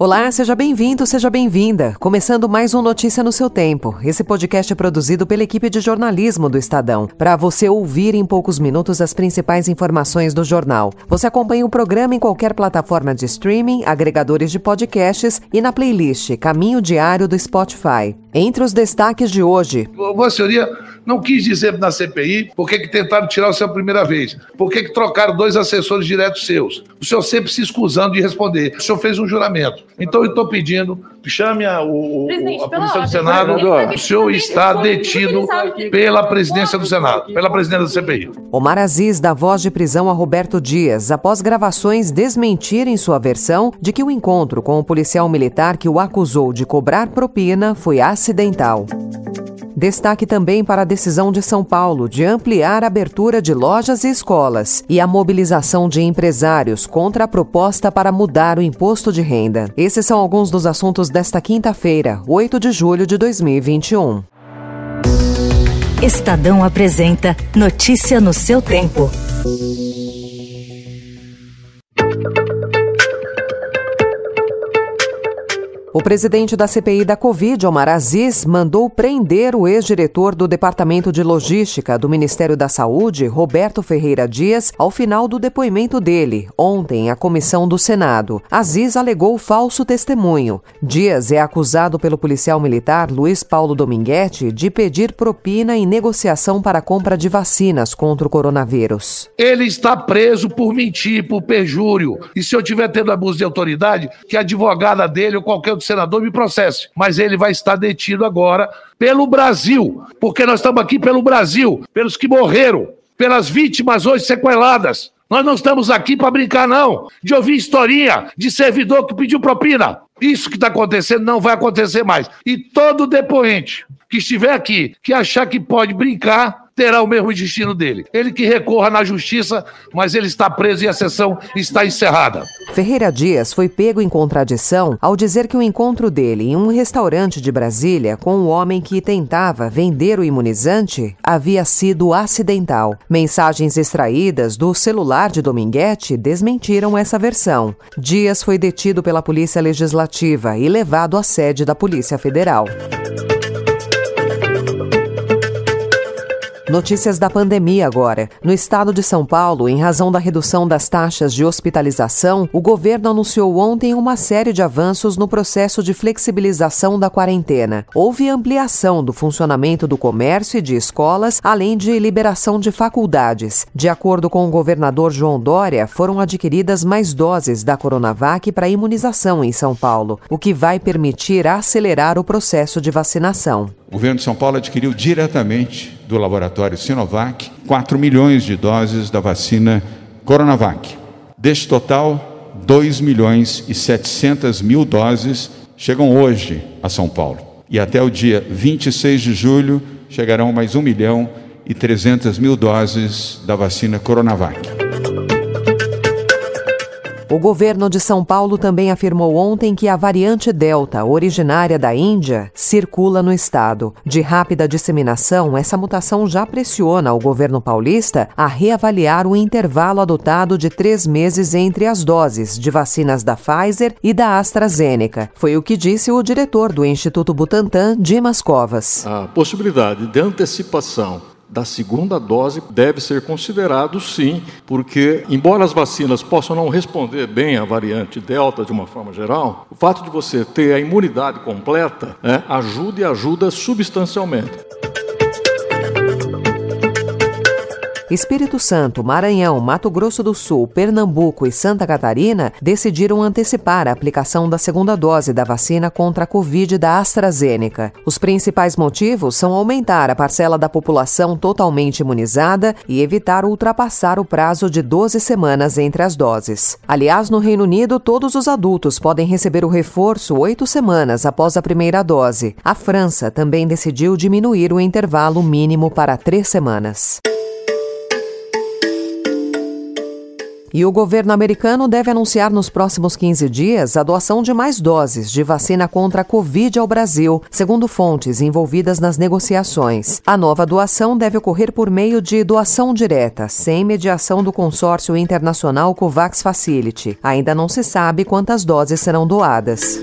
Olá, seja bem-vindo, seja bem-vinda. Começando mais um Notícia no seu tempo. Esse podcast é produzido pela equipe de jornalismo do Estadão, para você ouvir em poucos minutos as principais informações do jornal. Você acompanha o programa em qualquer plataforma de streaming, agregadores de podcasts e na playlist Caminho Diário do Spotify. Entre os destaques de hoje. Vossa Senhoria não quis dizer na CPI por que tentaram tirar o a primeira vez, por que trocaram dois assessores diretos seus. O senhor sempre se escusando de responder. O senhor fez um juramento. Então eu estou pedindo, chame a, o, a polícia do Senado. O senhor está detido pela presidência do Senado, pela presidência da CPI. Omar Aziz dá voz de prisão a Roberto Dias após gravações desmentirem sua versão de que o encontro com o policial militar que o acusou de cobrar propina foi acidental. Destaque também para a decisão de São Paulo de ampliar a abertura de lojas e escolas e a mobilização de empresários contra a proposta para mudar o imposto de renda. Esses são alguns dos assuntos desta quinta-feira, 8 de julho de 2021. Estadão apresenta Notícia no seu tempo. O presidente da CPI da Covid, Omar Aziz, mandou prender o ex-diretor do Departamento de Logística do Ministério da Saúde, Roberto Ferreira Dias, ao final do depoimento dele, ontem, à comissão do Senado. Aziz alegou falso testemunho. Dias é acusado pelo policial militar Luiz Paulo Dominguete de pedir propina em negociação para a compra de vacinas contra o coronavírus. Ele está preso por mentir, por perjúrio. E se eu tiver tendo abuso de autoridade, que a advogada dele ou qualquer outro senador me processe. Mas ele vai estar detido agora pelo Brasil, porque nós estamos aqui pelo Brasil, pelos que morreram, pelas vítimas hoje sequeladas. Nós não estamos aqui para brincar, não, de ouvir historinha de servidor que pediu propina. Isso que está acontecendo não vai acontecer mais. E todo depoente que estiver aqui, que achar que pode brincar, terá o mesmo destino dele. Ele que recorra na justiça, mas ele está preso e a sessão está encerrada. Ferreira Dias foi pego em contradição ao dizer que o encontro dele em um restaurante de Brasília com um homem que tentava vender o imunizante havia sido acidental. Mensagens extraídas do celular de Dominguete desmentiram essa versão. Dias foi detido pela Polícia Legislativa e levado à sede da Polícia Federal. Notícias da pandemia agora. No estado de São Paulo, em razão da redução das taxas de hospitalização, o governo anunciou ontem uma série de avanços no processo de flexibilização da quarentena. Houve ampliação do funcionamento do comércio e de escolas, além de liberação de faculdades. De acordo com o governador João Dória, foram adquiridas mais doses da Coronavac para imunização em São Paulo, o que vai permitir acelerar o processo de vacinação. O governo de São Paulo adquiriu diretamente do laboratório Sinovac 4 milhões de doses da vacina Coronavac. Deste total, 2 milhões e 700 mil doses chegam hoje a São Paulo. E até o dia 26 de julho chegarão mais 1 milhão e 300 mil doses da vacina Coronavac. O governo de São Paulo também afirmou ontem que a variante Delta, originária da Índia, circula no estado. De rápida disseminação, essa mutação já pressiona o governo paulista a reavaliar o intervalo adotado de três meses entre as doses de vacinas da Pfizer e da AstraZeneca. Foi o que disse o diretor do Instituto Butantan, Dimas Covas. A possibilidade de antecipação da segunda dose deve ser considerado sim, porque, embora as vacinas possam não responder bem à variante Delta de uma forma geral, o fato de você ter a imunidade completa né, ajuda e ajuda substancialmente. Espírito Santo, Maranhão, Mato Grosso do Sul, Pernambuco e Santa Catarina decidiram antecipar a aplicação da segunda dose da vacina contra a Covid da AstraZeneca. Os principais motivos são aumentar a parcela da população totalmente imunizada e evitar ultrapassar o prazo de 12 semanas entre as doses. Aliás, no Reino Unido, todos os adultos podem receber o reforço oito semanas após a primeira dose. A França também decidiu diminuir o intervalo mínimo para três semanas. E o governo americano deve anunciar nos próximos 15 dias a doação de mais doses de vacina contra a Covid ao Brasil, segundo fontes envolvidas nas negociações. A nova doação deve ocorrer por meio de doação direta, sem mediação do consórcio internacional COVAX Facility. Ainda não se sabe quantas doses serão doadas.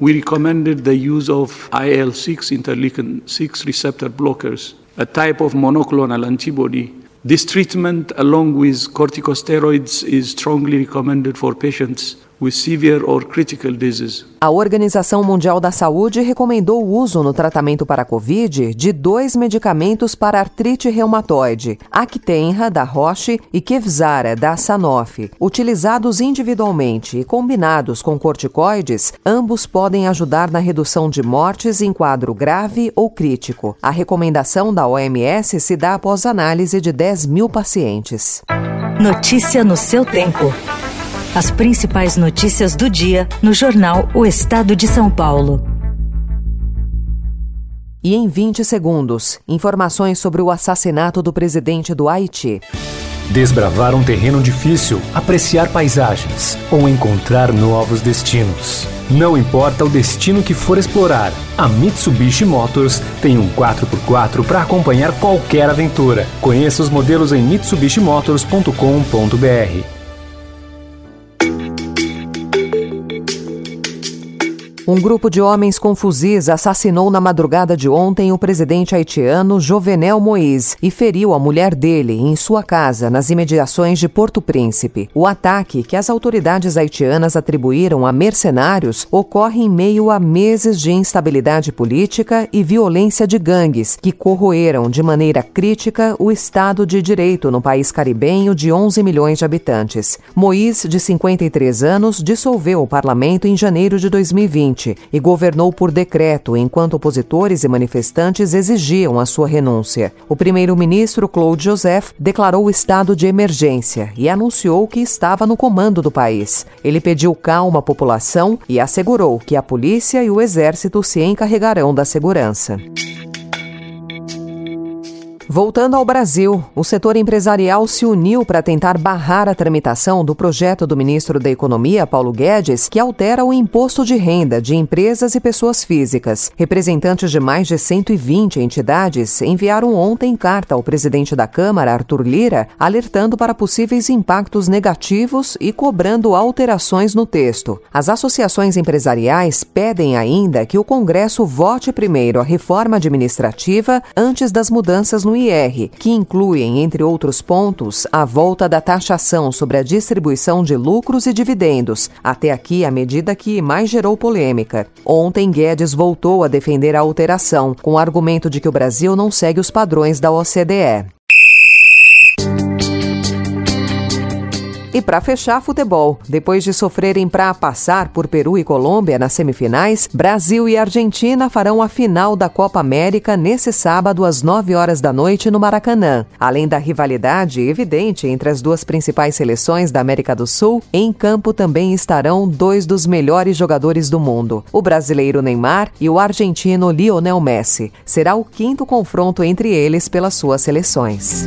We recommended the use of IL-6 interleukin 6 receptor blockers, a type of monoclonal antibody This treatment, along with corticosteroids, is strongly recommended for patients with severe or critical disease. A Organização Mundial da Saúde recomendou o uso no tratamento para a Covid de dois medicamentos para artrite reumatoide, Actenra, da Roche, e Kevzara, da Sanofi. Utilizados individualmente e combinados com corticoides, ambos podem ajudar na redução de mortes em quadro grave ou crítico. A recomendação da OMS se dá após análise de 10 mil pacientes. Notícia no seu tempo. As principais notícias do dia no jornal O Estado de São Paulo. E em 20 segundos, informações sobre o assassinato do presidente do Haiti. Desbravar um terreno difícil, apreciar paisagens ou encontrar novos destinos. Não importa o destino que for explorar, a Mitsubishi Motors tem um 4x4 para acompanhar qualquer aventura. Conheça os modelos em mitsubishimotors.com.br. Um grupo de homens com fuzis assassinou na madrugada de ontem o presidente haitiano Jovenel Moïse e feriu a mulher dele em sua casa, nas imediações de Porto Príncipe. O ataque, que as autoridades haitianas atribuíram a mercenários, ocorre em meio a meses de instabilidade política e violência de gangues, que corroeram de maneira crítica o Estado de Direito no país caribenho de 11 milhões de habitantes. Moïse, de 53 anos, dissolveu o parlamento em janeiro de 2020 e governou por decreto enquanto opositores e manifestantes exigiam a sua renúncia. O primeiro-ministro Claude Joseph declarou o estado de emergência e anunciou que estava no comando do país. Ele pediu calma à população e assegurou que a polícia e o exército se encarregarão da segurança. Voltando ao Brasil, o setor empresarial se uniu para tentar barrar a tramitação do projeto do ministro da Economia, Paulo Guedes, que altera o imposto de renda de empresas e pessoas físicas. Representantes de mais de 120 entidades enviaram ontem carta ao presidente da Câmara, Arthur Lira, alertando para possíveis impactos negativos e cobrando alterações no texto. As associações empresariais pedem ainda que o Congresso vote primeiro a reforma administrativa antes das mudanças no IR, que incluem, entre outros pontos, a volta da taxação sobre a distribuição de lucros e dividendos, até aqui a medida que mais gerou polêmica. Ontem, Guedes voltou a defender a alteração, com o argumento de que o Brasil não segue os padrões da OCDE. E para fechar, futebol. Depois de sofrerem para passar por Peru e Colômbia nas semifinais, Brasil e Argentina farão a final da Copa América nesse sábado às 9 horas da noite no Maracanã. Além da rivalidade evidente entre as duas principais seleções da América do Sul, em campo também estarão dois dos melhores jogadores do mundo: o brasileiro Neymar e o argentino Lionel Messi. Será o quinto confronto entre eles pelas suas seleções.